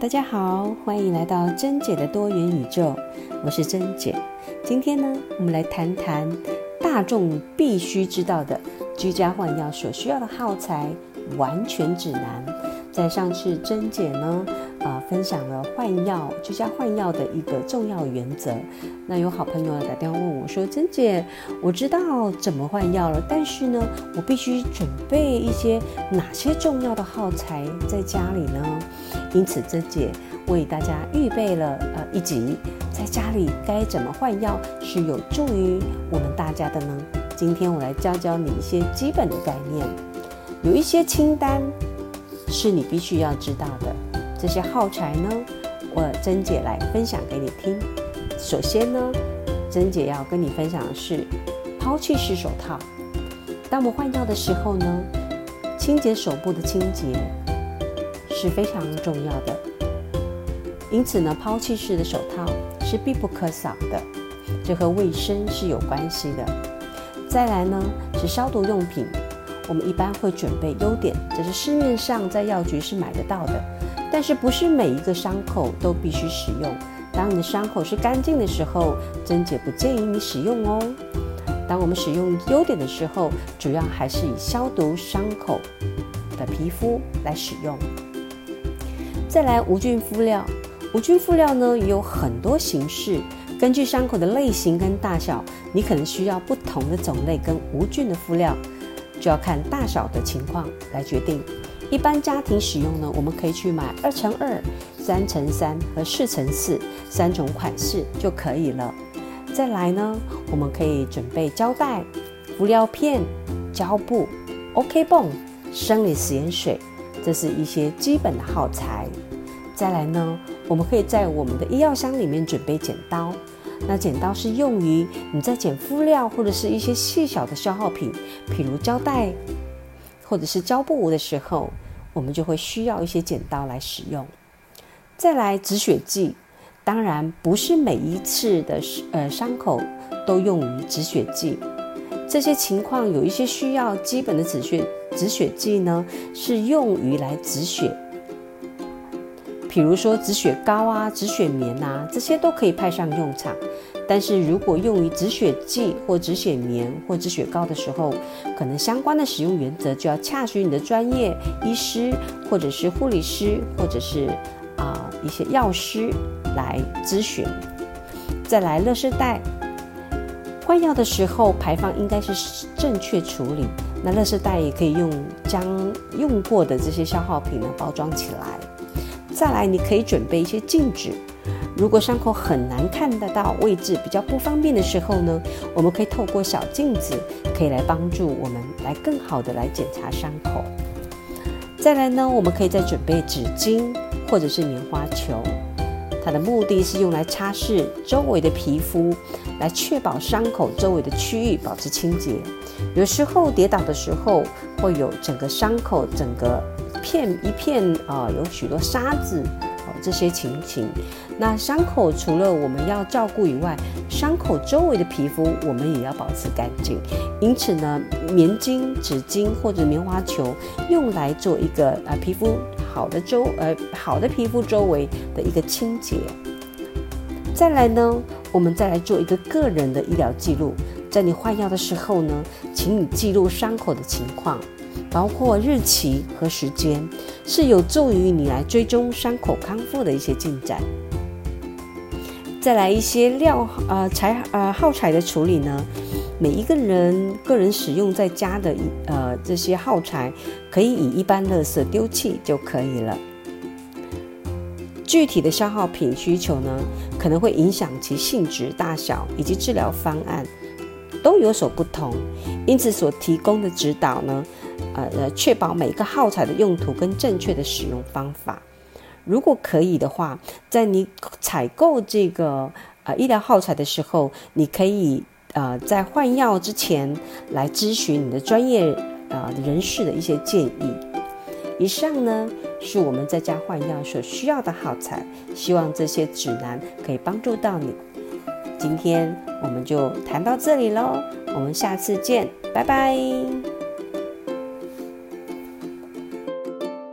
大家好，欢迎来到珍姐的多元宇宙，我是珍姐。今天呢，我们来谈谈大众必须知道的居家换药所需要的耗材完全指南。在上次珍姐呢。分享了换药居家换药的一个重要原则。那有好朋友打电话问我说：“珍姐，我知道怎么换药了，但是呢，我必须准备一些哪些重要的耗材在家里呢？”因此，珍姐为大家预备了呃一集，在家里该怎么换药是有助于我们大家的呢？今天我来教教你一些基本的概念，有一些清单是你必须要知道的。这些耗材呢，我珍姐来分享给你听。首先呢，珍姐要跟你分享的是抛弃式手套。当我们换药的时候呢，清洁手部的清洁是非常重要的。因此呢，抛弃式的手套是必不可少的，这和卫生是有关系的。再来呢，是消毒用品，我们一般会准备优点，这是市面上在药局是买得到的。但是不是每一个伤口都必须使用。当你的伤口是干净的时候，珍姐不建议你使用哦。当我们使用优点的时候，主要还是以消毒伤口的皮肤来使用。再来无菌敷料，无菌敷料呢有很多形式，根据伤口的类型跟大小，你可能需要不同的种类跟无菌的敷料，就要看大小的情况来决定。一般家庭使用呢，我们可以去买二乘二、三乘三和四乘四三种款式就可以了。再来呢，我们可以准备胶带、敷料片、胶布、OK 泵、生理食盐水，这是一些基本的耗材。再来呢，我们可以在我们的医药箱里面准备剪刀。那剪刀是用于你在剪敷料或者是一些细小的消耗品，譬如胶带。或者是胶布的时候，我们就会需要一些剪刀来使用。再来止血剂，当然不是每一次的呃伤口都用于止血剂。这些情况有一些需要基本的止血止血剂呢，是用于来止血。比如说止血膏啊、止血棉啊，这些都可以派上用场。但是如果用于止血剂或止血棉或止血膏的时候，可能相关的使用原则就要洽询你的专业医师或者是护理师或者是啊一些药师来咨询。再来，乐色袋换药的时候排放应该是正确处理。那乐色袋也可以用将用过的这些消耗品呢包装起来。再来，你可以准备一些镜纸。如果伤口很难看得到位置，比较不方便的时候呢，我们可以透过小镜子，可以来帮助我们来更好的来检查伤口。再来呢，我们可以再准备纸巾或者是棉花球，它的目的是用来擦拭周围的皮肤，来确保伤口周围的区域保持清洁。有时候跌倒的时候，会有整个伤口整个片一片啊，有许多沙子。这些情形，那伤口除了我们要照顾以外，伤口周围的皮肤我们也要保持干净。因此呢，棉巾、纸巾或者棉花球用来做一个呃皮肤好的周呃好的皮肤周围的一个清洁。再来呢，我们再来做一个个人的医疗记录，在你换药的时候呢，请你记录伤口的情况。包括日期和时间，是有助于你来追踪伤口康复的一些进展。再来一些料呃材呃耗材的处理呢，每一个人个人使用在家的呃这些耗材，可以以一般垃圾丢弃就可以了。具体的消耗品需求呢，可能会影响其性质、大小以及治疗方案都有所不同，因此所提供的指导呢。呃呃，确保每个耗材的用途跟正确的使用方法。如果可以的话，在你采购这个呃医疗耗材的时候，你可以呃在换药之前来咨询你的专业呃人士的一些建议。以上呢是我们在家换药所需要的耗材，希望这些指南可以帮助到你。今天我们就谈到这里喽，我们下次见，拜拜。